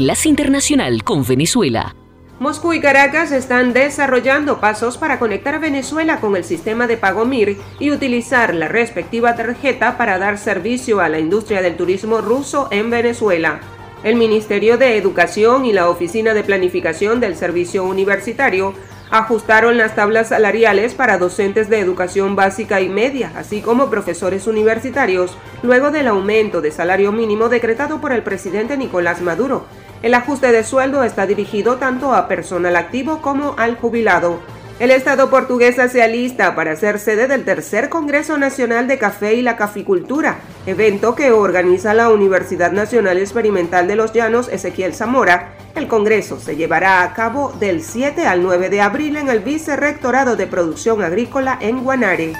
Enlace Internacional con Venezuela. Moscú y Caracas están desarrollando pasos para conectar a Venezuela con el sistema de pago MIR y utilizar la respectiva tarjeta para dar servicio a la industria del turismo ruso en Venezuela. El Ministerio de Educación y la Oficina de Planificación del Servicio Universitario Ajustaron las tablas salariales para docentes de educación básica y media, así como profesores universitarios, luego del aumento de salario mínimo decretado por el presidente Nicolás Maduro. El ajuste de sueldo está dirigido tanto a personal activo como al jubilado. El Estado portuguesa se alista para ser sede del tercer Congreso Nacional de Café y la Caficultura, evento que organiza la Universidad Nacional Experimental de los Llanos Ezequiel Zamora. El Congreso se llevará a cabo del 7 al 9 de abril en el Vicerrectorado de Producción Agrícola en Guanare.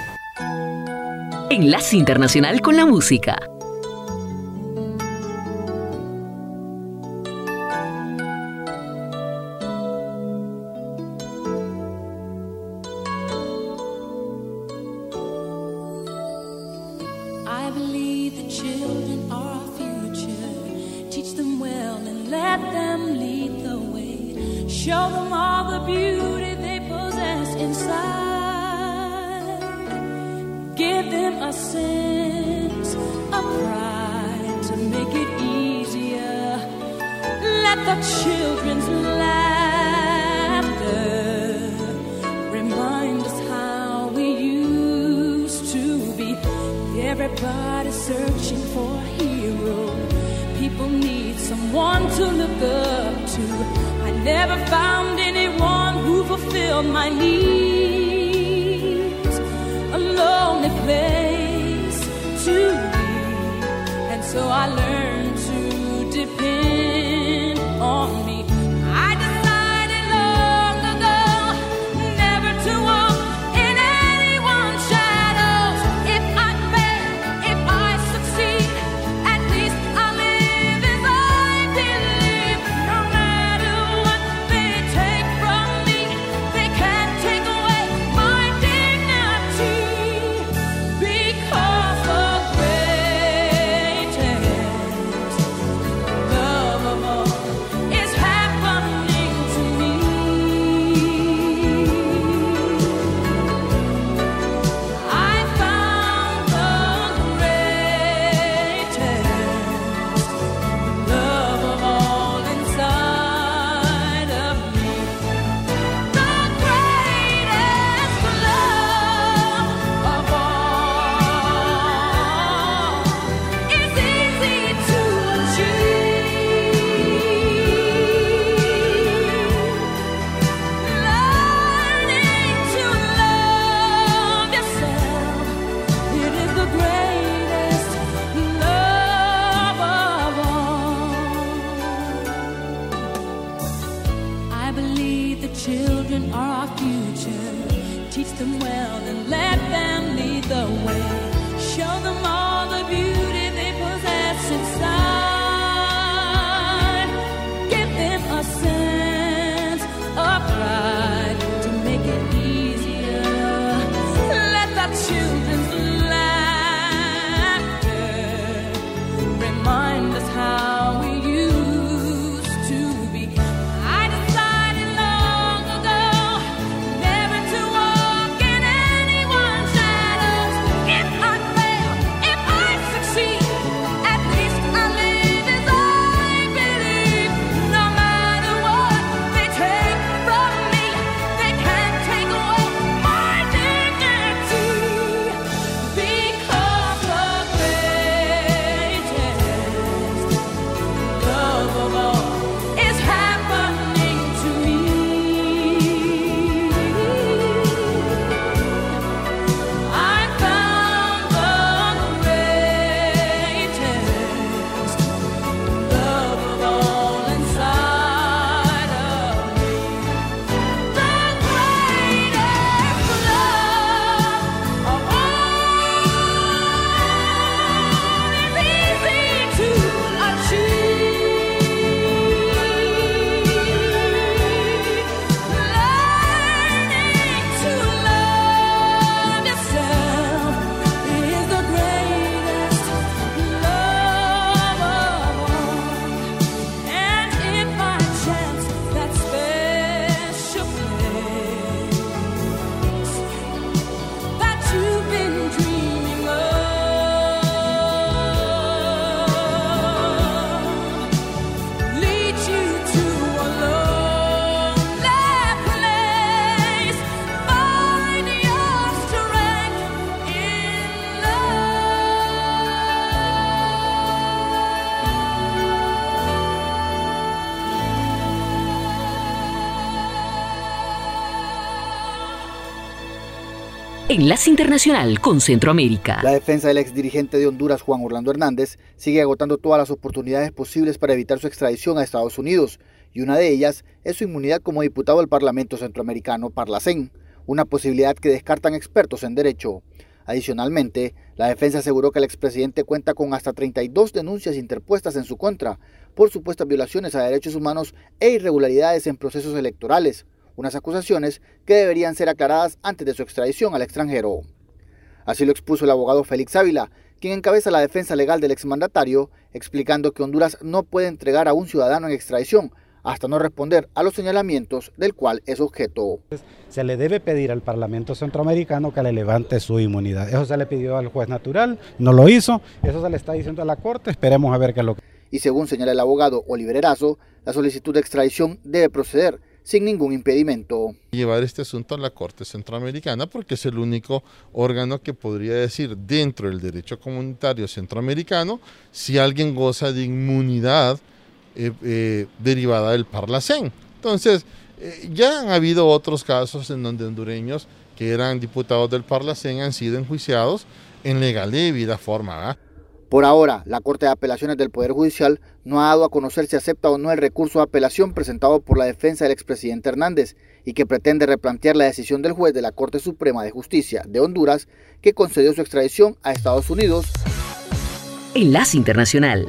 Enlace Internacional con la Música. Internacional con Centroamérica. La defensa del ex dirigente de Honduras, Juan Orlando Hernández, sigue agotando todas las oportunidades posibles para evitar su extradición a Estados Unidos, y una de ellas es su inmunidad como diputado del Parlamento Centroamericano Parlacén, una posibilidad que descartan expertos en derecho. Adicionalmente, la defensa aseguró que el expresidente cuenta con hasta 32 denuncias interpuestas en su contra por supuestas violaciones a derechos humanos e irregularidades en procesos electorales, unas acusaciones que deberían ser aclaradas antes de su extradición al extranjero. Así lo expuso el abogado Félix Ávila, quien encabeza la defensa legal del exmandatario, explicando que Honduras no puede entregar a un ciudadano en extradición hasta no responder a los señalamientos del cual es objeto. Se le debe pedir al Parlamento Centroamericano que le levante su inmunidad. Eso se le pidió al juez natural, no lo hizo, eso se le está diciendo a la Corte, esperemos a ver qué es lo que... Y según señala el abogado Oliver Erazo, la solicitud de extradición debe proceder sin ningún impedimento. Llevar este asunto a la Corte Centroamericana porque es el único órgano que podría decir dentro del derecho comunitario centroamericano si alguien goza de inmunidad eh, eh, derivada del Parlacén. Entonces, eh, ya han habido otros casos en donde hondureños que eran diputados del Parlacén han sido enjuiciados en legal y debida forma. Por ahora, la Corte de Apelaciones del Poder Judicial no ha dado a conocer si acepta o no el recurso de apelación presentado por la defensa del expresidente Hernández y que pretende replantear la decisión del juez de la Corte Suprema de Justicia de Honduras que concedió su extradición a Estados Unidos. Enlace Internacional.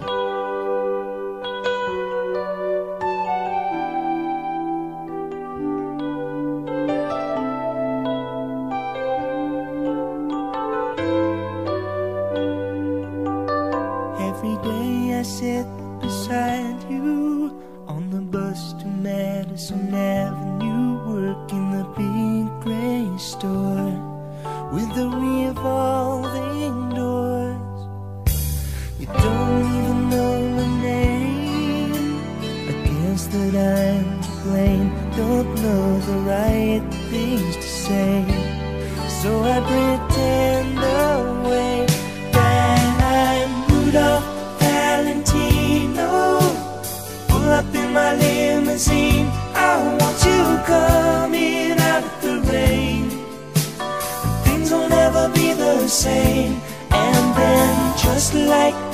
same. And then, just like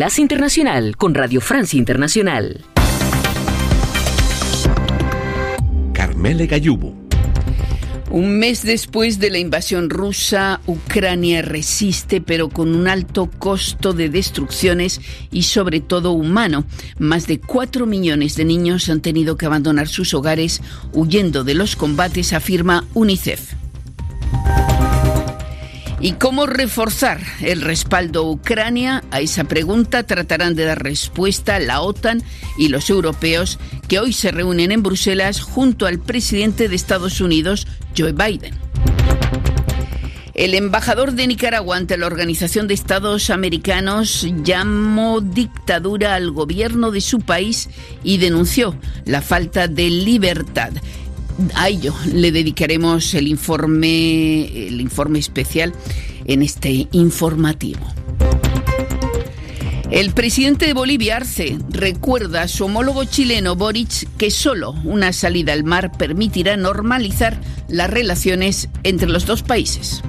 Enlace Internacional con Radio Francia Internacional. Carmele Gallubo. Un mes después de la invasión rusa, Ucrania resiste, pero con un alto costo de destrucciones y sobre todo humano. Más de cuatro millones de niños han tenido que abandonar sus hogares huyendo de los combates, afirma UNICEF. ¿Y cómo reforzar el respaldo a Ucrania? A esa pregunta tratarán de dar respuesta la OTAN y los europeos que hoy se reúnen en Bruselas junto al presidente de Estados Unidos, Joe Biden. El embajador de Nicaragua ante la Organización de Estados Americanos llamó dictadura al gobierno de su país y denunció la falta de libertad. A ello le dedicaremos el informe, el informe especial en este informativo. El presidente de Bolivia, Arce, recuerda a su homólogo chileno Boric que solo una salida al mar permitirá normalizar las relaciones entre los dos países.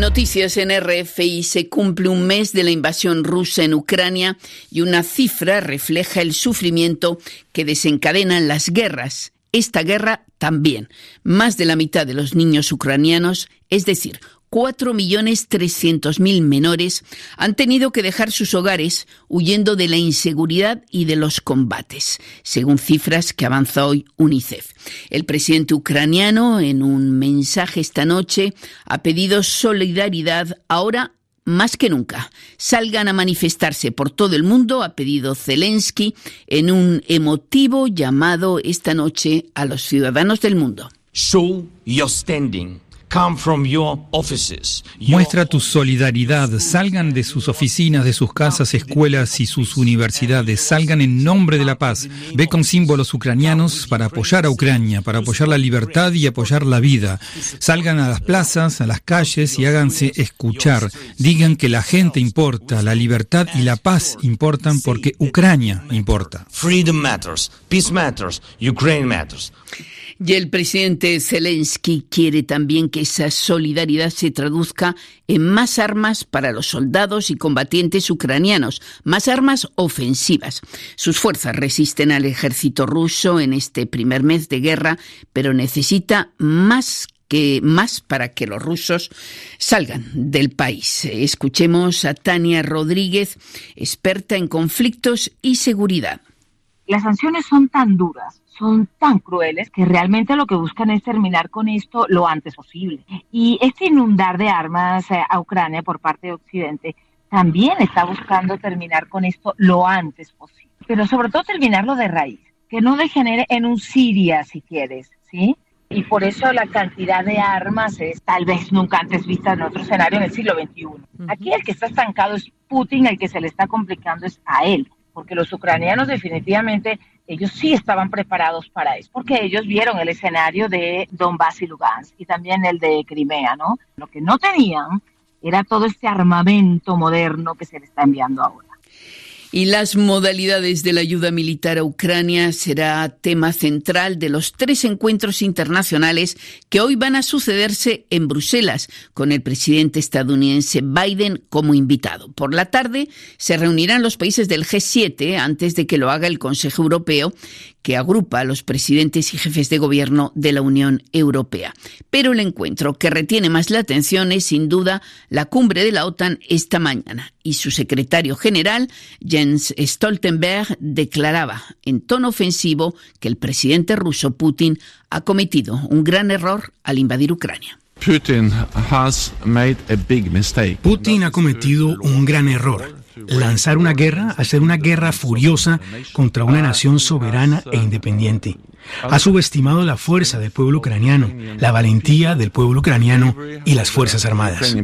Noticias en RFI. Se cumple un mes de la invasión rusa en Ucrania y una cifra refleja el sufrimiento que desencadenan las guerras. Esta guerra también. Más de la mitad de los niños ucranianos, es decir, 4.300.000 menores han tenido que dejar sus hogares huyendo de la inseguridad y de los combates, según cifras que avanza hoy UNICEF. El presidente ucraniano, en un mensaje esta noche, ha pedido solidaridad ahora más que nunca. Salgan a manifestarse por todo el mundo, ha pedido Zelensky en un emotivo llamado esta noche a los ciudadanos del mundo. Show your standing Muestra tu solidaridad, salgan de sus oficinas, de sus casas, escuelas y sus universidades, salgan en nombre de la paz. Ve con símbolos ucranianos para apoyar a Ucrania, para apoyar la libertad y apoyar la vida. Salgan a las plazas, a las calles y háganse escuchar. Digan que la gente importa, la libertad y la paz importan porque Ucrania importa. Freedom matters, peace matters, Ukraine matters. Y el presidente Zelensky quiere también que esa solidaridad se traduzca en más armas para los soldados y combatientes ucranianos, más armas ofensivas. Sus fuerzas resisten al ejército ruso en este primer mes de guerra, pero necesita más que más para que los rusos salgan del país. Escuchemos a Tania Rodríguez, experta en conflictos y seguridad. Las sanciones son tan duras son tan crueles que realmente lo que buscan es terminar con esto lo antes posible. Y este inundar de armas eh, a Ucrania por parte de Occidente también está buscando terminar con esto lo antes posible. Pero sobre todo terminarlo de raíz, que no degenere en un Siria, si quieres, ¿sí? Y por eso la cantidad de armas es tal vez nunca antes vista en otro escenario en el siglo XXI. Aquí el que está estancado es Putin, el que se le está complicando es a él, porque los ucranianos definitivamente ellos sí estaban preparados para eso, porque ellos vieron el escenario de Donbass y Lugansk y también el de Crimea, ¿no? Lo que no tenían era todo este armamento moderno que se le está enviando ahora y las modalidades de la ayuda militar a Ucrania será tema central de los tres encuentros internacionales que hoy van a sucederse en Bruselas, con el presidente estadounidense Biden como invitado. Por la tarde se reunirán los países del G7 antes de que lo haga el Consejo Europeo, que agrupa a los presidentes y jefes de gobierno de la Unión Europea. Pero el encuentro que retiene más la atención es sin duda la cumbre de la OTAN esta mañana y su secretario general, Jens Stoltenberg, declaraba en tono ofensivo que el presidente ruso Putin ha cometido un gran error al invadir Ucrania. Putin ha cometido un gran error lanzar una guerra, hacer una guerra furiosa contra una nación soberana e independiente. Ha subestimado la fuerza del pueblo ucraniano, la valentía del pueblo ucraniano y las Fuerzas Armadas.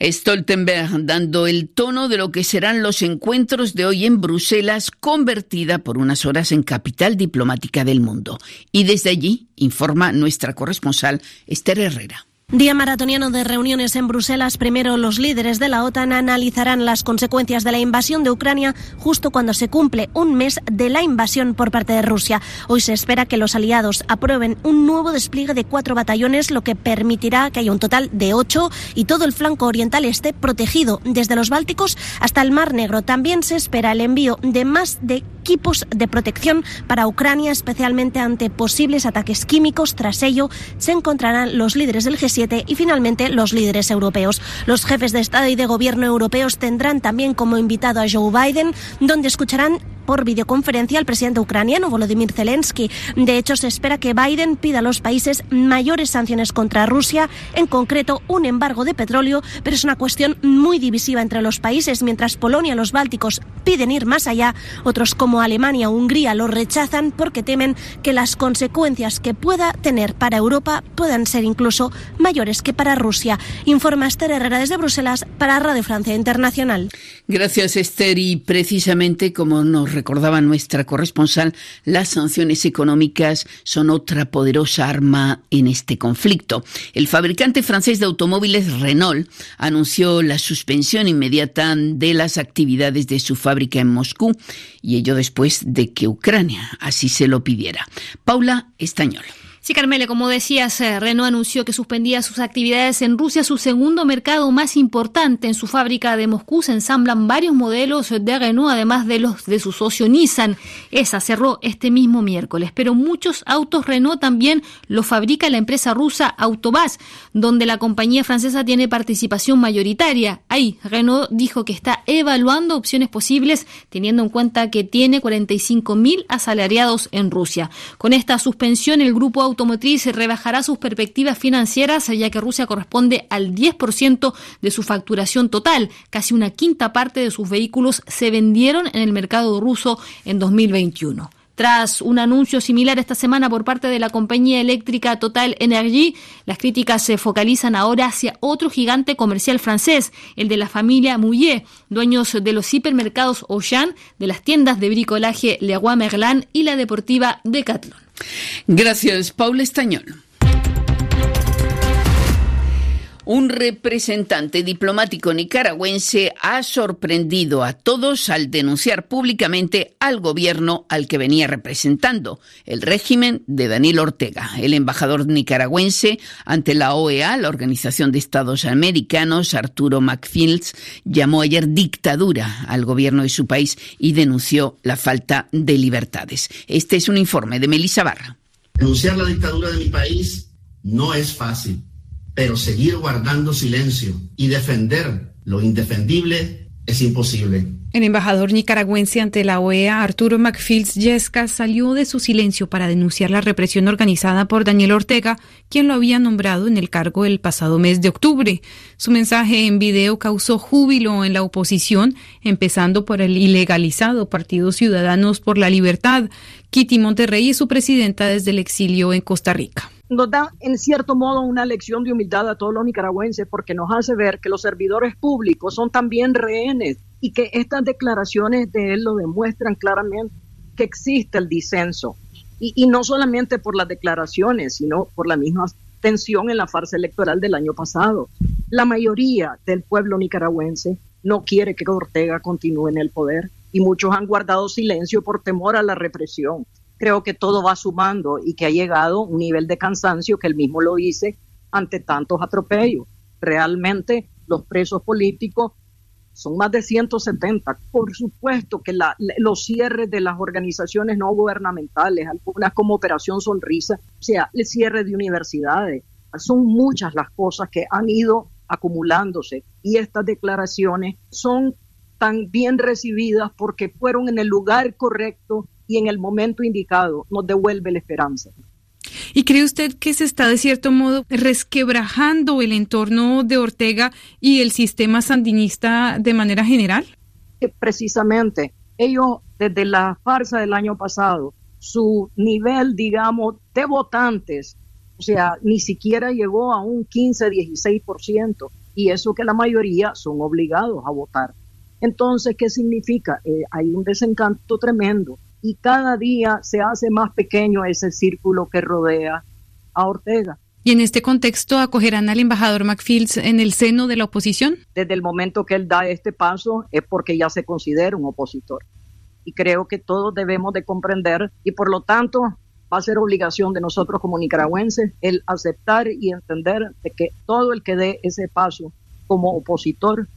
Stoltenberg dando el tono de lo que serán los encuentros de hoy en Bruselas, convertida por unas horas en capital diplomática del mundo. Y desde allí informa nuestra corresponsal Esther Herrera. Día maratoniano de reuniones en Bruselas. Primero, los líderes de la OTAN analizarán las consecuencias de la invasión de Ucrania justo cuando se cumple un mes de la invasión por parte de Rusia. Hoy se espera que los aliados aprueben un nuevo despliegue de cuatro batallones, lo que permitirá que haya un total de ocho y todo el flanco oriental esté protegido, desde los Bálticos hasta el Mar Negro. También se espera el envío de más de equipos de protección para Ucrania, especialmente ante posibles ataques químicos. Tras ello, se encontrarán los líderes del G7 y finalmente los líderes europeos. Los jefes de Estado y de Gobierno europeos tendrán también como invitado a Joe Biden, donde escucharán por videoconferencia al presidente ucraniano Volodymyr Zelensky. De hecho, se espera que Biden pida a los países mayores sanciones contra Rusia, en concreto un embargo de petróleo, pero es una cuestión muy divisiva entre los países. Mientras Polonia y los Bálticos piden ir más allá, otros como Alemania o Hungría lo rechazan porque temen que las consecuencias que pueda tener para Europa puedan ser incluso mayores que para Rusia. Informa Esther Herrera desde Bruselas para Radio Francia Internacional. Gracias, Esther. Y precisamente como nos recordaba nuestra corresponsal, las sanciones económicas son otra poderosa arma en este conflicto. El fabricante francés de automóviles Renault anunció la suspensión inmediata de las actividades de su fábrica en Moscú y ello después de que Ucrania así se lo pidiera. Paula Estañol. Sí, Carmele, como decías, eh, Renault anunció que suspendía sus actividades en Rusia, su segundo mercado más importante. En su fábrica de Moscú se ensamblan varios modelos de Renault, además de los de su socio Nissan. Esa cerró este mismo miércoles, pero muchos autos Renault también los fabrica la empresa rusa Autobas, donde la compañía francesa tiene participación mayoritaria. Ahí, Renault dijo que está evaluando opciones posibles, teniendo en cuenta que tiene 45.000 asalariados en Rusia. Con esta suspensión, el grupo automotriz rebajará sus perspectivas financieras, ya que Rusia corresponde al 10% de su facturación total. Casi una quinta parte de sus vehículos se vendieron en el mercado ruso en 2021. Tras un anuncio similar esta semana por parte de la compañía eléctrica Total Energy, las críticas se focalizan ahora hacia otro gigante comercial francés, el de la familia Mouillet, dueños de los hipermercados Auchan, de las tiendas de bricolaje Leroy Merlin y la deportiva Decathlon. Gracias, Paula Estañol. Un representante diplomático nicaragüense ha sorprendido a todos al denunciar públicamente al gobierno al que venía representando, el régimen de Daniel Ortega. El embajador nicaragüense ante la OEA, la Organización de Estados Americanos, Arturo McFields, llamó ayer dictadura al gobierno de su país y denunció la falta de libertades. Este es un informe de Melissa Barra. Denunciar la dictadura de mi país no es fácil pero seguir guardando silencio y defender lo indefendible es imposible. El embajador nicaragüense ante la OEA, Arturo McFields Yesca, salió de su silencio para denunciar la represión organizada por Daniel Ortega, quien lo había nombrado en el cargo el pasado mes de octubre. Su mensaje en video causó júbilo en la oposición, empezando por el ilegalizado Partido Ciudadanos por la Libertad. Kitty Monterrey es su presidenta desde el exilio en Costa Rica nos da en cierto modo una lección de humildad a todos los nicaragüenses porque nos hace ver que los servidores públicos son también rehenes y que estas declaraciones de él lo demuestran claramente que existe el disenso. Y, y no solamente por las declaraciones, sino por la misma tensión en la farsa electoral del año pasado. La mayoría del pueblo nicaragüense no quiere que Ortega continúe en el poder y muchos han guardado silencio por temor a la represión. Creo que todo va sumando y que ha llegado un nivel de cansancio que él mismo lo hice ante tantos atropellos. Realmente los presos políticos son más de 170. Por supuesto que los cierres de las organizaciones no gubernamentales, algunas como Operación Sonrisa, o sea, el cierre de universidades, son muchas las cosas que han ido acumulándose y estas declaraciones son tan bien recibidas porque fueron en el lugar correcto y en el momento indicado, nos devuelve la esperanza. ¿Y cree usted que se está de cierto modo resquebrajando el entorno de Ortega y el sistema sandinista de manera general? Precisamente, ellos desde la farsa del año pasado, su nivel, digamos, de votantes, o sea, ni siquiera llegó a un 15-16%, y eso que la mayoría son obligados a votar. Entonces, ¿qué significa? Eh, hay un desencanto tremendo y cada día se hace más pequeño ese círculo que rodea a Ortega. Y en este contexto, ¿acogerán al embajador McFields en el seno de la oposición? Desde el momento que él da este paso es porque ya se considera un opositor. Y creo que todos debemos de comprender y por lo tanto va a ser obligación de nosotros como nicaragüenses el aceptar y entender de que todo el que dé ese paso como opositor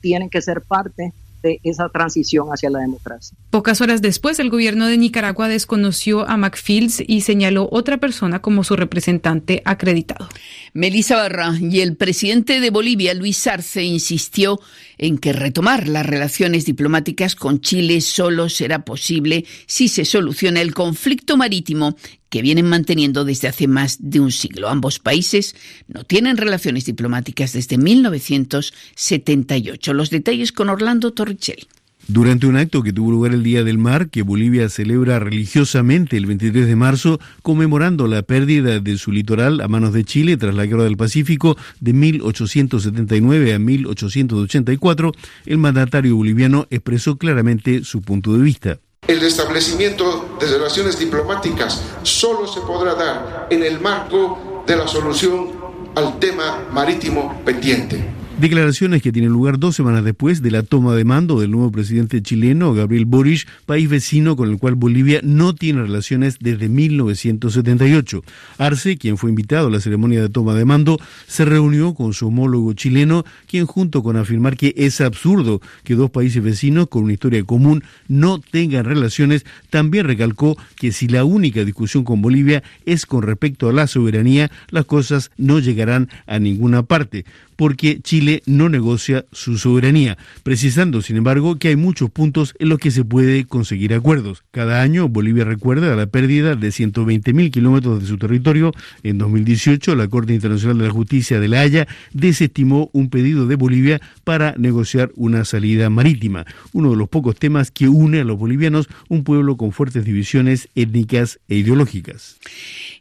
tiene que ser parte esa transición hacia la democracia. Pocas horas después, el gobierno de Nicaragua desconoció a McFields y señaló otra persona como su representante acreditado. Melissa Barra y el presidente de Bolivia, Luis Arce, insistió en que retomar las relaciones diplomáticas con Chile solo será posible si se soluciona el conflicto marítimo que vienen manteniendo desde hace más de un siglo. Ambos países no tienen relaciones diplomáticas desde 1978. Los detalles con Orlando Torricelli. Durante un acto que tuvo lugar el Día del Mar, que Bolivia celebra religiosamente el 23 de marzo, conmemorando la pérdida de su litoral a manos de Chile tras la Guerra del Pacífico de 1879 a 1884, el mandatario boliviano expresó claramente su punto de vista. El establecimiento de relaciones diplomáticas solo se podrá dar en el marco de la solución al tema marítimo pendiente. Declaraciones que tienen lugar dos semanas después de la toma de mando del nuevo presidente chileno, Gabriel Boric, país vecino con el cual Bolivia no tiene relaciones desde 1978. Arce, quien fue invitado a la ceremonia de toma de mando, se reunió con su homólogo chileno, quien junto con afirmar que es absurdo que dos países vecinos con una historia común no tengan relaciones, también recalcó que si la única discusión con Bolivia es con respecto a la soberanía, las cosas no llegarán a ninguna parte porque Chile no negocia su soberanía, precisando, sin embargo, que hay muchos puntos en los que se puede conseguir acuerdos. Cada año Bolivia recuerda la pérdida de 120.000 kilómetros de su territorio. En 2018, la Corte Internacional de la Justicia de La Haya desestimó un pedido de Bolivia para negociar una salida marítima, uno de los pocos temas que une a los bolivianos, un pueblo con fuertes divisiones étnicas e ideológicas.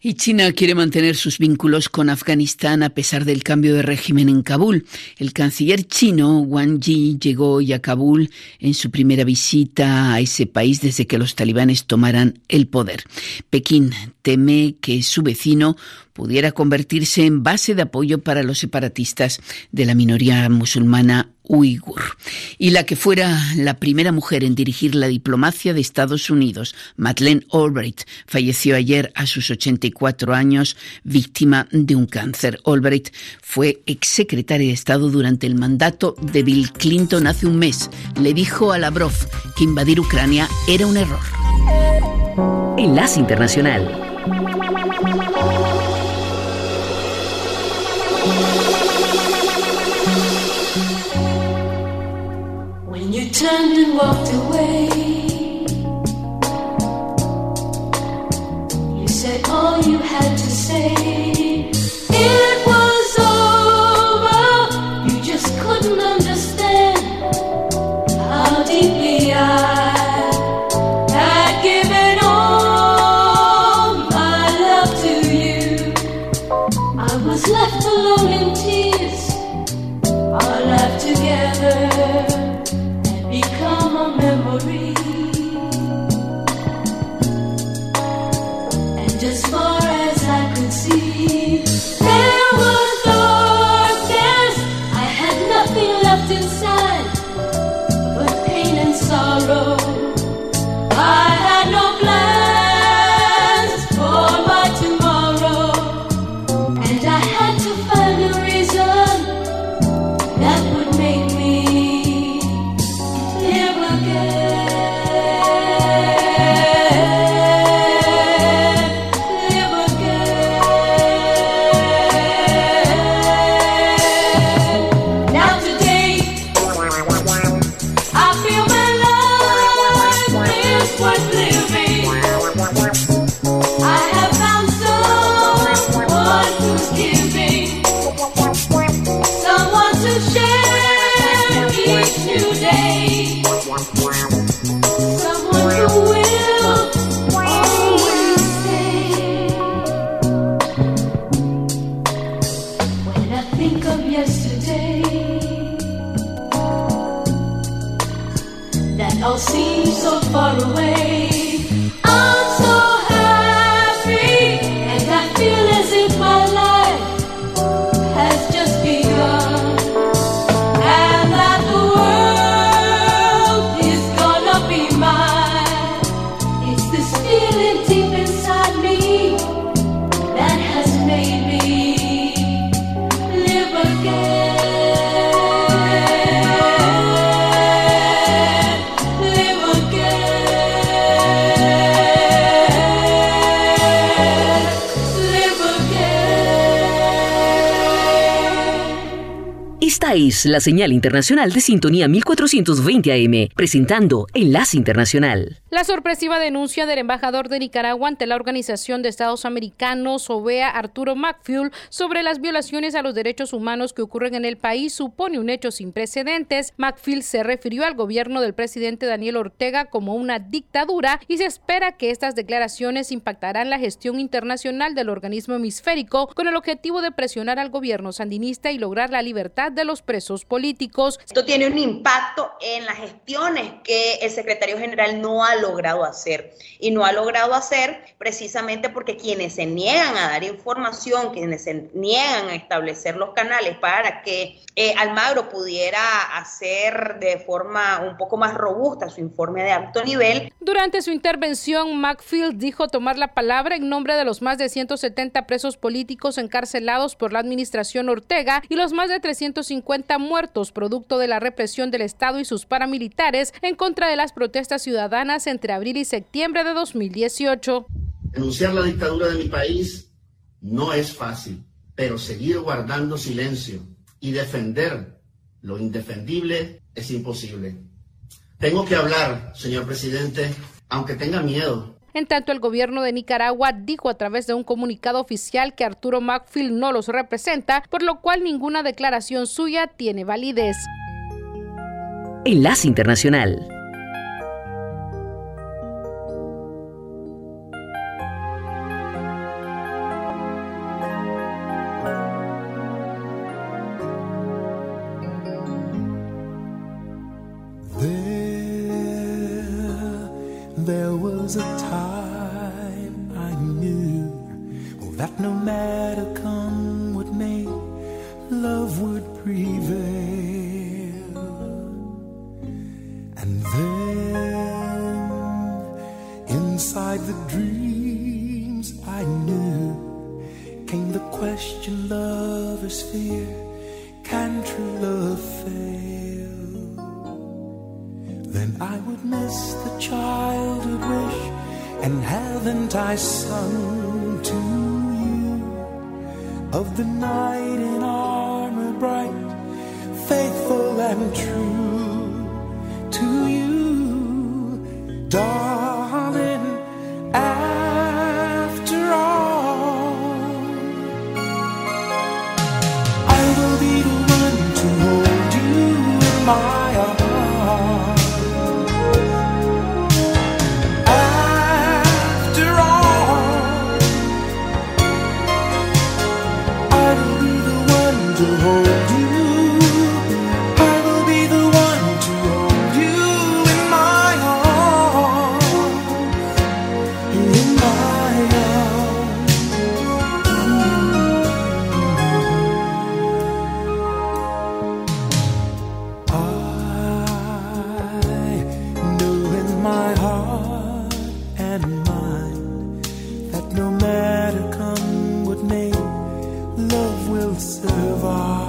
Y China quiere mantener sus vínculos con Afganistán a pesar del cambio de régimen en Kabul. El canciller chino Wang Yi llegó hoy a Kabul en su primera visita a ese país desde que los talibanes tomaran el poder. Pekín teme que su vecino pudiera convertirse en base de apoyo para los separatistas de la minoría musulmana uigur. Y la que fuera la primera mujer en dirigir la diplomacia de Estados Unidos, Madeleine Albright, falleció ayer a sus 84 años, víctima de un cáncer. Albright fue exsecretaria de Estado durante el mandato de Bill Clinton hace un mes. Le dijo a Lavrov que invadir Ucrania era un error. Enlace Internacional. Turned and walked away, you said all you had to say. A La señal internacional de sintonía 1420 AM, presentando Enlace Internacional. La sorpresiva denuncia del embajador de Nicaragua ante la Organización de Estados Americanos, OVEA, Arturo McFuel, sobre las violaciones a los derechos humanos que ocurren en el país supone un hecho sin precedentes. McFuel se refirió al gobierno del presidente Daniel Ortega como una dictadura y se espera que estas declaraciones impactarán la gestión internacional del organismo hemisférico con el objetivo de presionar al gobierno sandinista y lograr la libertad de los presos políticos. Esto tiene un impacto en las gestiones que el secretario general no ha logrado hacer y no ha logrado hacer precisamente porque quienes se niegan a dar información, quienes se niegan a establecer los canales para que eh, Almagro pudiera hacer de forma un poco más robusta su informe de alto nivel. Durante su intervención, Macfield dijo tomar la palabra en nombre de los más de 170 presos políticos encarcelados por la administración Ortega y los más de 350 muertos producto de la represión del Estado y sus paramilitares en contra de las protestas ciudadanas entre abril y septiembre de 2018. Denunciar la dictadura de mi país no es fácil, pero seguir guardando silencio y defender lo indefendible es imposible. Tengo que hablar, señor presidente, aunque tenga miedo. En tanto, el gobierno de Nicaragua dijo a través de un comunicado oficial que Arturo Macfield no los representa, por lo cual ninguna declaración suya tiene validez. Enlace Internacional. Survive.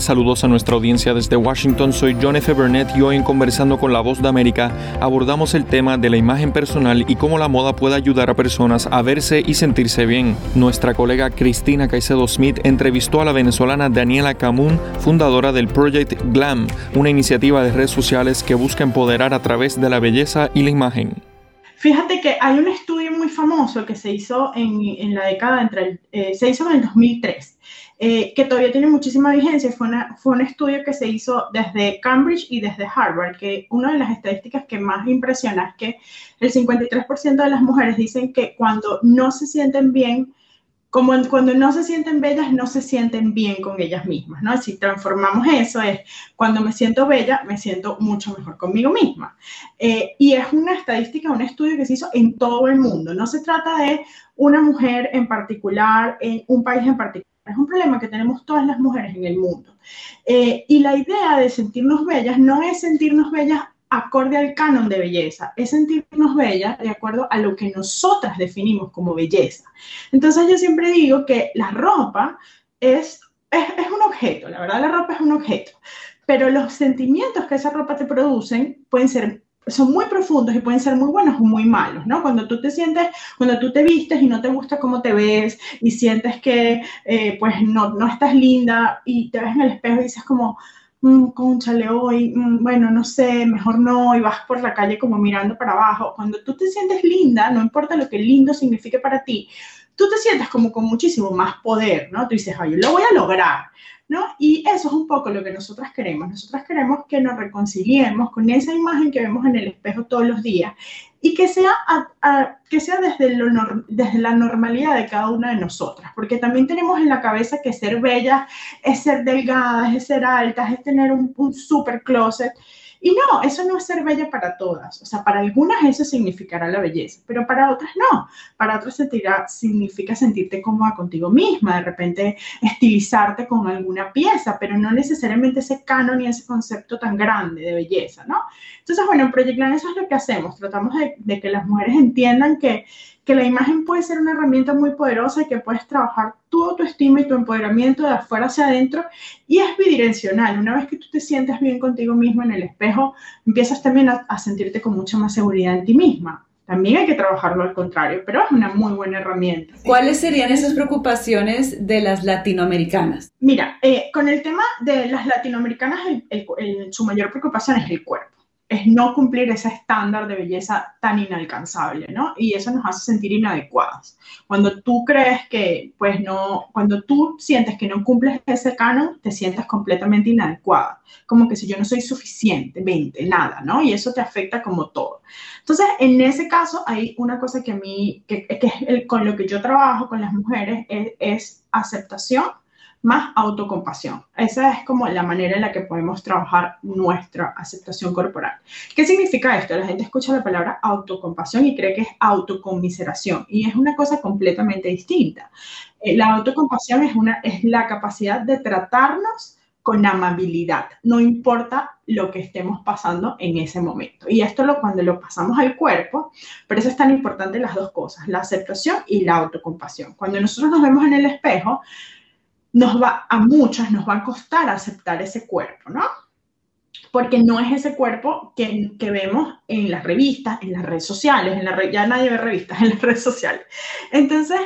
Saludos a nuestra audiencia desde Washington. Soy John F. Burnett y hoy en Conversando con la Voz de América abordamos el tema de la imagen personal y cómo la moda puede ayudar a personas a verse y sentirse bien. Nuestra colega Cristina Caicedo Smith entrevistó a la venezolana Daniela Camun, fundadora del Project Glam, una iniciativa de redes sociales que busca empoderar a través de la belleza y la imagen. Fíjate que hay un estudio muy famoso que se hizo en, la década entre eh, se hizo en el 2003 eh, que todavía tiene muchísima vigencia. Fue, fue un estudio que se hizo desde Cambridge y desde Harvard, que una de las estadísticas que más impresiona es que el 53% de las mujeres dicen que cuando no se sienten bien, como cuando no se sienten bellas, no se sienten bien con ellas mismas, ¿no? Si transformamos eso, es cuando me siento bella, me siento mucho mejor conmigo misma. Eh, y es una estadística, un estudio que se hizo en todo el mundo. No se trata de una mujer en particular, en un país en particular es un problema que tenemos todas las mujeres en el mundo. Eh, y la idea de sentirnos bellas no es sentirnos bellas acorde al canon de belleza, es sentirnos bellas de acuerdo a lo que nosotras definimos como belleza. Entonces yo siempre digo que la ropa es, es, es un objeto, la verdad la ropa es un objeto, pero los sentimientos que esa ropa te producen pueden ser son muy profundos y pueden ser muy buenos o muy malos, ¿no? Cuando tú te sientes, cuando tú te vistes y no te gusta cómo te ves y sientes que eh, pues no, no estás linda y te ves en el espejo y dices como, mmm, conchale hoy, mm, bueno, no sé, mejor no, y vas por la calle como mirando para abajo. Cuando tú te sientes linda, no importa lo que lindo signifique para ti, tú te sientes como con muchísimo más poder, ¿no? Tú dices, ay, lo voy a lograr. ¿no? Y eso es un poco lo que nosotras queremos. Nosotras queremos que nos reconciliemos con esa imagen que vemos en el espejo todos los días y que sea, que sea desde, lo, desde la normalidad de cada una de nosotras, porque también tenemos en la cabeza que ser bella es ser delgada, es ser alta, es tener un, un super closet. Y no, eso no es ser bella para todas. O sea, para algunas eso significará la belleza, pero para otras no. Para otras sentirá, significa sentirte cómoda contigo misma, de repente estilizarte con alguna pieza, pero no necesariamente ese canon y ese concepto tan grande de belleza, ¿no? Entonces, bueno, en Project eso es lo que hacemos. Tratamos de, de que las mujeres entiendan que que la imagen puede ser una herramienta muy poderosa y que puedes trabajar tu autoestima y tu empoderamiento de afuera hacia adentro y es bidireccional. Una vez que tú te sientes bien contigo mismo en el espejo, empiezas también a, sentirte con mucha más seguridad en ti misma. También hay que trabajarlo al contrario, pero es una muy buena herramienta. ¿Cuáles serían esas preocupaciones de las latinoamericanas? Mira, eh, con el tema de las latinoamericanas, su mayor preocupación es el cuerpo es no cumplir ese estándar de belleza tan inalcanzable, ¿no? Y eso nos hace sentir inadecuados. Cuando tú crees que, pues no, cuando tú sientes que no cumples ese canon, te sientes completamente inadecuada, como que si yo no soy suficientemente, nada, ¿no? Y eso te afecta como todo. Entonces, en ese caso, hay una cosa que a mí, que, es con lo que yo trabajo con las mujeres, es aceptación más autocompasión. Esa es como la manera en la que podemos trabajar nuestra aceptación corporal. ¿Qué significa esto? La gente escucha la palabra autocompasión y cree que es autocomiseración y es una cosa completamente distinta. Eh, la autocompasión es, una, es la capacidad de tratarnos con amabilidad, no importa lo que estemos pasando en ese momento. Y esto lo, cuando lo pasamos al cuerpo, por eso es tan importante las dos cosas, la aceptación y la autocompasión. Cuando nosotros nos vemos en el espejo, nos va, a muchas nos va a costar aceptar ese cuerpo, ¿no? Porque no es ese cuerpo que, que vemos en las revistas, en las redes sociales, en la ya nadie ve revistas en las redes sociales. Entonces,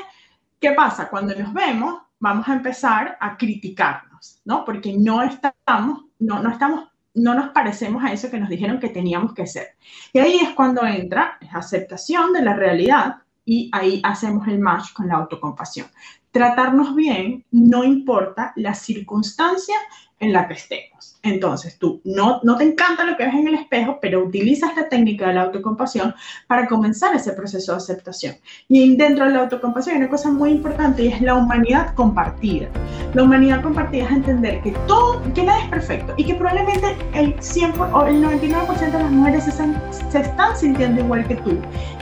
¿qué pasa? Cuando nos vemos, vamos a empezar a criticarnos, ¿no? Porque no estamos, no, no estamos no nos parecemos a eso que nos dijeron que teníamos que ser. Y ahí es cuando entra la aceptación de la realidad y ahí hacemos el match con la autocompasión tratarnos bien no importa la circunstancia en la que estemos. Entonces, tú no, no te encanta lo que ves en el espejo, pero utilizas la técnica de la autocompasión para comenzar ese proceso de aceptación. Y dentro de la autocompasión hay una cosa muy importante y es la humanidad compartida. La humanidad compartida es entender que todo, que nada es perfecto y que probablemente el 100 o el 99% de las mujeres se se están sintiendo igual que tú,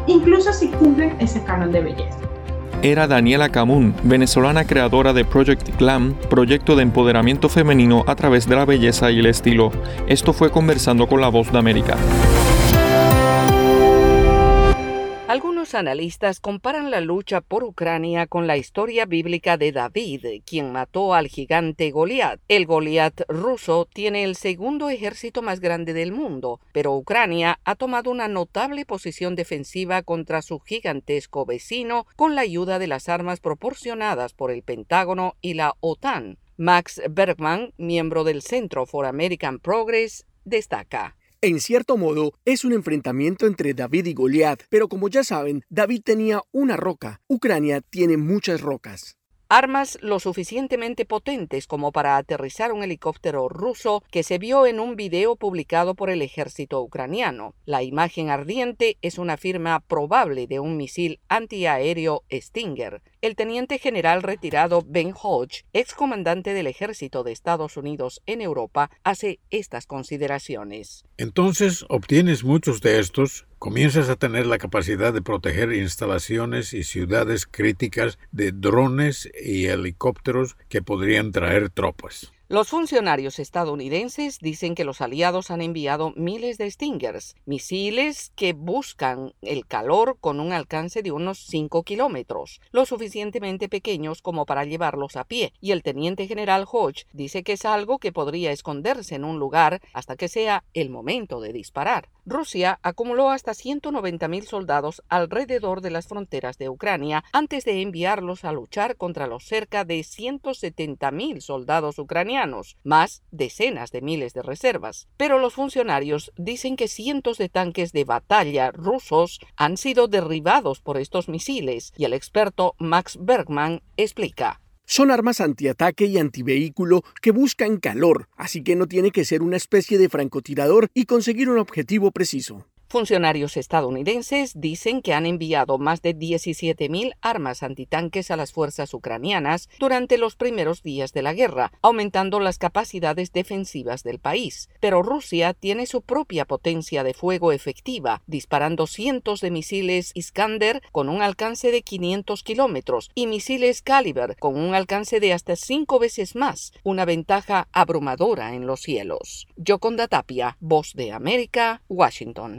incluso si cumplen ese canon de belleza era Daniela Camun, venezolana creadora de Project Glam, proyecto de empoderamiento femenino a través de la belleza y el estilo. Esto fue conversando con la voz de América. Algunos analistas comparan la lucha por Ucrania con la historia bíblica de David, quien mató al gigante Goliat. El Goliat ruso tiene el segundo ejército más grande del mundo, pero Ucrania ha tomado una notable posición defensiva contra su gigantesco vecino con la ayuda de las armas proporcionadas por el Pentágono y la OTAN. Max Bergman, miembro del Centro for American Progress, destaca. En cierto modo, es un enfrentamiento entre David y Goliat, pero como ya saben, David tenía una roca, Ucrania tiene muchas rocas armas lo suficientemente potentes como para aterrizar un helicóptero ruso que se vio en un video publicado por el ejército ucraniano. La imagen ardiente es una firma probable de un misil antiaéreo Stinger. El teniente general retirado Ben Hodge, excomandante del ejército de Estados Unidos en Europa, hace estas consideraciones. Entonces obtienes muchos de estos comienzas a tener la capacidad de proteger instalaciones y ciudades críticas de drones y helicópteros que podrían traer tropas. Los funcionarios estadounidenses dicen que los aliados han enviado miles de Stingers, misiles que buscan el calor con un alcance de unos 5 kilómetros, lo suficientemente pequeños como para llevarlos a pie, y el teniente general Hodge dice que es algo que podría esconderse en un lugar hasta que sea el momento de disparar. Rusia acumuló hasta 190.000 soldados alrededor de las fronteras de Ucrania antes de enviarlos a luchar contra los cerca de 170.000 soldados ucranianos, más decenas de miles de reservas. Pero los funcionarios dicen que cientos de tanques de batalla rusos han sido derribados por estos misiles y el experto Max Bergman explica. Son armas antiataque y antivehículo que buscan calor, así que no tiene que ser una especie de francotirador y conseguir un objetivo preciso. Funcionarios estadounidenses dicen que han enviado más de 17.000 armas antitanques a las fuerzas ucranianas durante los primeros días de la guerra, aumentando las capacidades defensivas del país. Pero Rusia tiene su propia potencia de fuego efectiva, disparando cientos de misiles Iskander con un alcance de 500 kilómetros y misiles Caliber con un alcance de hasta cinco veces más, una ventaja abrumadora en los cielos. Yoconda Tapia, Voz de América, Washington.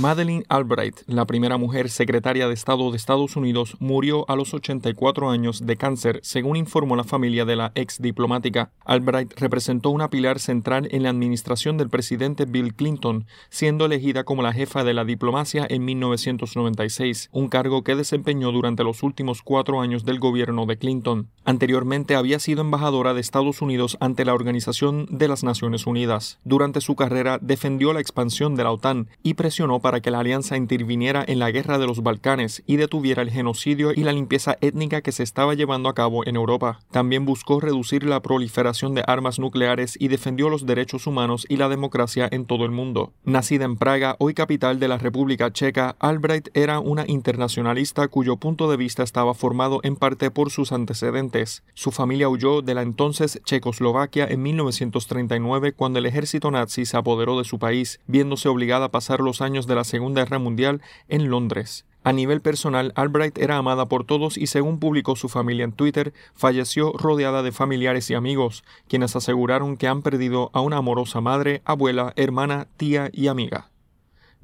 Madeleine Albright, la primera mujer secretaria de Estado de Estados Unidos, murió a los 84 años de cáncer, según informó la familia de la ex diplomática. Albright representó una pilar central en la administración del presidente Bill Clinton, siendo elegida como la jefa de la diplomacia en 1996, un cargo que desempeñó durante los últimos cuatro años del gobierno de Clinton. Anteriormente había sido embajadora de Estados Unidos ante la Organización de las Naciones Unidas. Durante su carrera defendió la expansión de la OTAN y presionó para que la alianza interviniera en la guerra de los Balcanes y detuviera el genocidio y la limpieza étnica que se estaba llevando a cabo en Europa. También buscó reducir la proliferación de armas nucleares y defendió los derechos humanos y la democracia en todo el mundo. Nacida en Praga, hoy capital de la República Checa, Albright era una internacionalista cuyo punto de vista estaba formado en parte por sus antecedentes. Su familia huyó de la entonces Checoslovaquia en 1939 cuando el ejército nazi se apoderó de su país, viéndose obligada a pasar los años de la Segunda Guerra Mundial en Londres. A nivel personal, Albright era amada por todos y según publicó su familia en Twitter, falleció rodeada de familiares y amigos, quienes aseguraron que han perdido a una amorosa madre, abuela, hermana, tía y amiga.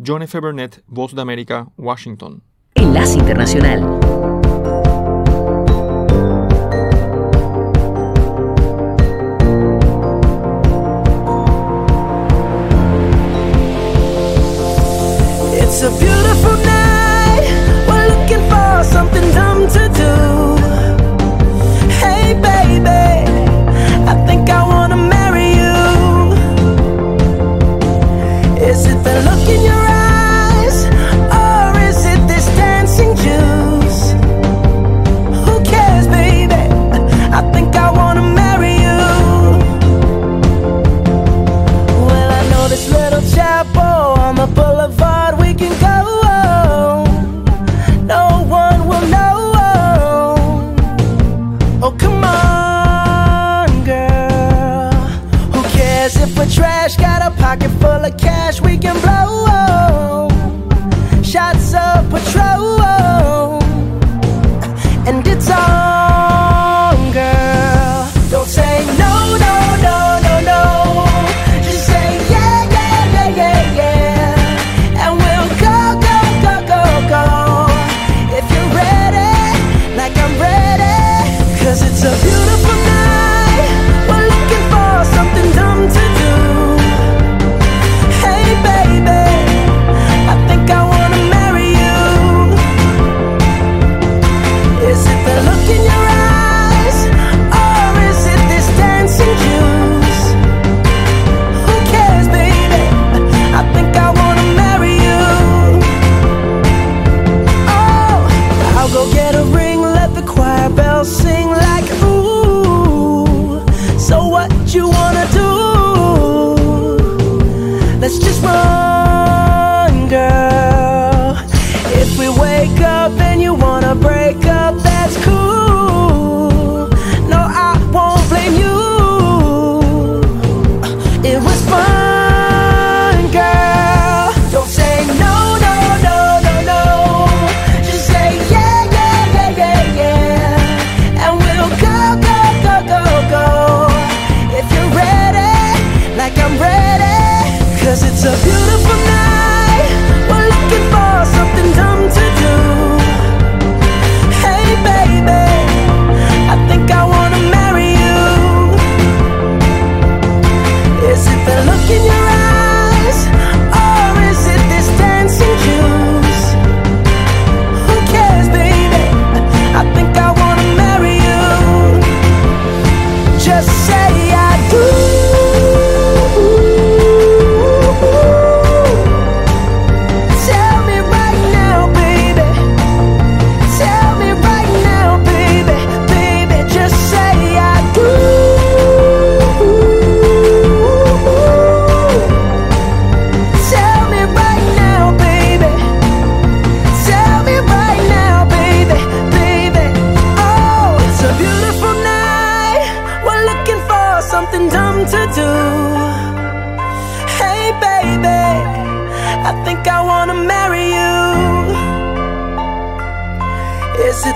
John F. Burnett, Voz de América, Washington. Enlace Internacional. Beautiful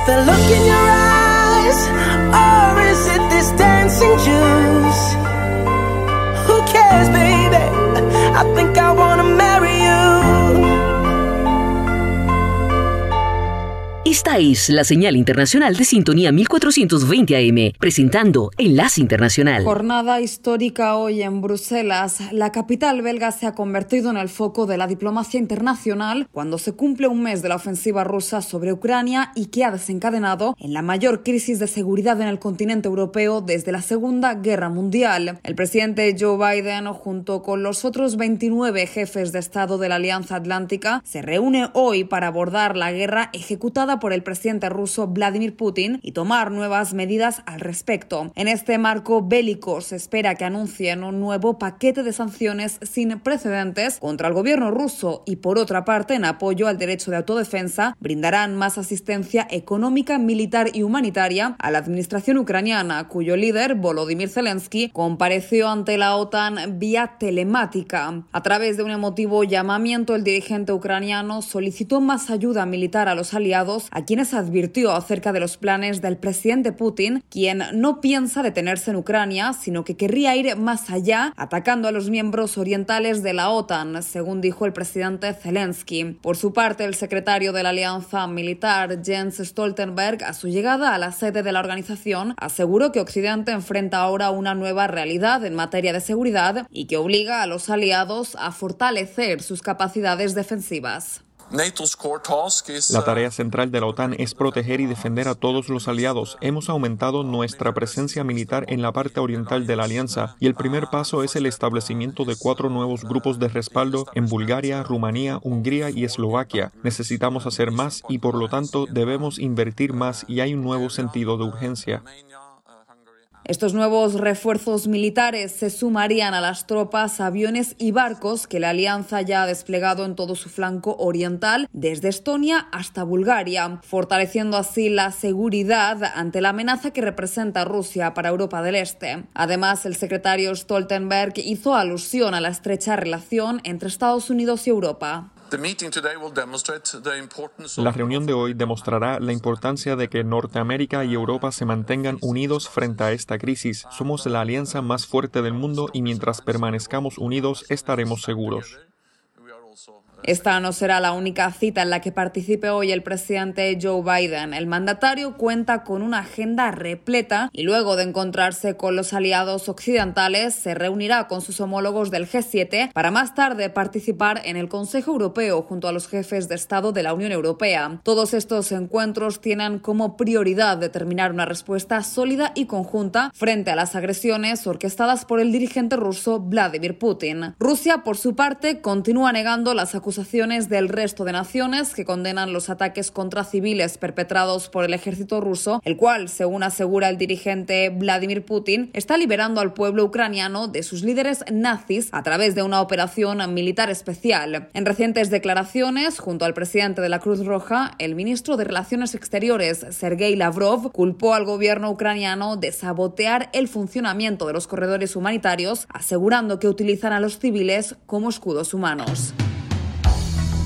the look in your eyes? Or is it this dancing juice? Who cares, baby? I think I Esta es la señal internacional de sintonía 1420 AM, presentando Enlace Internacional. Jornada histórica hoy en Bruselas. La capital belga se ha convertido en el foco de la diplomacia internacional cuando se cumple un mes de la ofensiva rusa sobre Ucrania y que ha desencadenado en la mayor crisis de seguridad en el continente europeo desde la Segunda Guerra Mundial. El presidente Joe Biden, junto con los otros 29 jefes de Estado de la Alianza Atlántica, se reúne hoy para abordar la guerra ejecutada por el presidente ruso Vladimir Putin y tomar nuevas medidas al respecto. En este marco bélico se espera que anuncien un nuevo paquete de sanciones sin precedentes contra el gobierno ruso y por otra parte en apoyo al derecho de autodefensa brindarán más asistencia económica, militar y humanitaria a la administración ucraniana cuyo líder Volodymyr Zelensky compareció ante la OTAN vía telemática. A través de un emotivo llamamiento el dirigente ucraniano solicitó más ayuda militar a los aliados a quienes advirtió acerca de los planes del presidente Putin, quien no piensa detenerse en Ucrania, sino que querría ir más allá, atacando a los miembros orientales de la OTAN, según dijo el presidente Zelensky. Por su parte, el secretario de la Alianza Militar, Jens Stoltenberg, a su llegada a la sede de la organización, aseguró que Occidente enfrenta ahora una nueva realidad en materia de seguridad y que obliga a los aliados a fortalecer sus capacidades defensivas. La tarea central de la OTAN es proteger y defender a todos los aliados. Hemos aumentado nuestra presencia militar en la parte oriental de la alianza y el primer paso es el establecimiento de cuatro nuevos grupos de respaldo en Bulgaria, Rumanía, Hungría y Eslovaquia. Necesitamos hacer más y por lo tanto debemos invertir más y hay un nuevo sentido de urgencia. Estos nuevos refuerzos militares se sumarían a las tropas, aviones y barcos que la alianza ya ha desplegado en todo su flanco oriental, desde Estonia hasta Bulgaria, fortaleciendo así la seguridad ante la amenaza que representa Rusia para Europa del Este. Además, el secretario Stoltenberg hizo alusión a la estrecha relación entre Estados Unidos y Europa. La reunión de hoy demostrará la importancia de que Norteamérica y Europa se mantengan unidos frente a esta crisis. Somos la alianza más fuerte del mundo y mientras permanezcamos unidos estaremos seguros. Esta no será la única cita en la que participe hoy el presidente Joe Biden. El mandatario cuenta con una agenda repleta y luego de encontrarse con los aliados occidentales se reunirá con sus homólogos del G7 para más tarde participar en el Consejo Europeo junto a los jefes de Estado de la Unión Europea. Todos estos encuentros tienen como prioridad determinar una respuesta sólida y conjunta frente a las agresiones orquestadas por el dirigente ruso Vladimir Putin. Rusia, por su parte, continúa negando las acusaciones acusaciones del resto de naciones que condenan los ataques contra civiles perpetrados por el ejército ruso, el cual, según asegura el dirigente Vladimir Putin, está liberando al pueblo ucraniano de sus líderes nazis a través de una operación militar especial. En recientes declaraciones, junto al presidente de la Cruz Roja, el ministro de Relaciones Exteriores, Sergei Lavrov, culpó al gobierno ucraniano de sabotear el funcionamiento de los corredores humanitarios, asegurando que utilizan a los civiles como escudos humanos.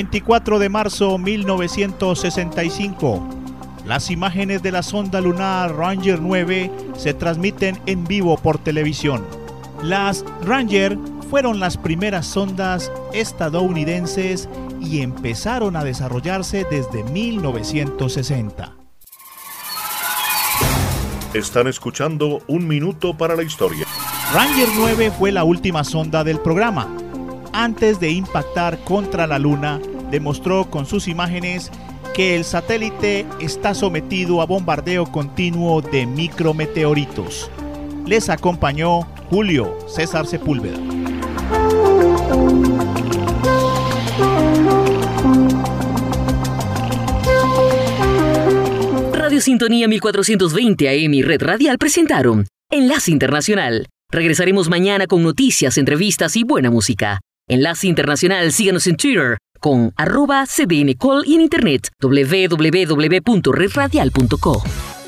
24 de marzo 1965. Las imágenes de la sonda lunar Ranger 9 se transmiten en vivo por televisión. Las Ranger fueron las primeras sondas estadounidenses y empezaron a desarrollarse desde 1960. Están escuchando Un Minuto para la Historia. Ranger 9 fue la última sonda del programa. Antes de impactar contra la Luna, demostró con sus imágenes que el satélite está sometido a bombardeo continuo de micrometeoritos. Les acompañó Julio César Sepúlveda. Radio Sintonía 1420 AM y Red Radial presentaron Enlace Internacional. Regresaremos mañana con noticias, entrevistas y buena música. Enlace Internacional, síganos en Twitter con arroba cdncall y en internet www.redradial.co.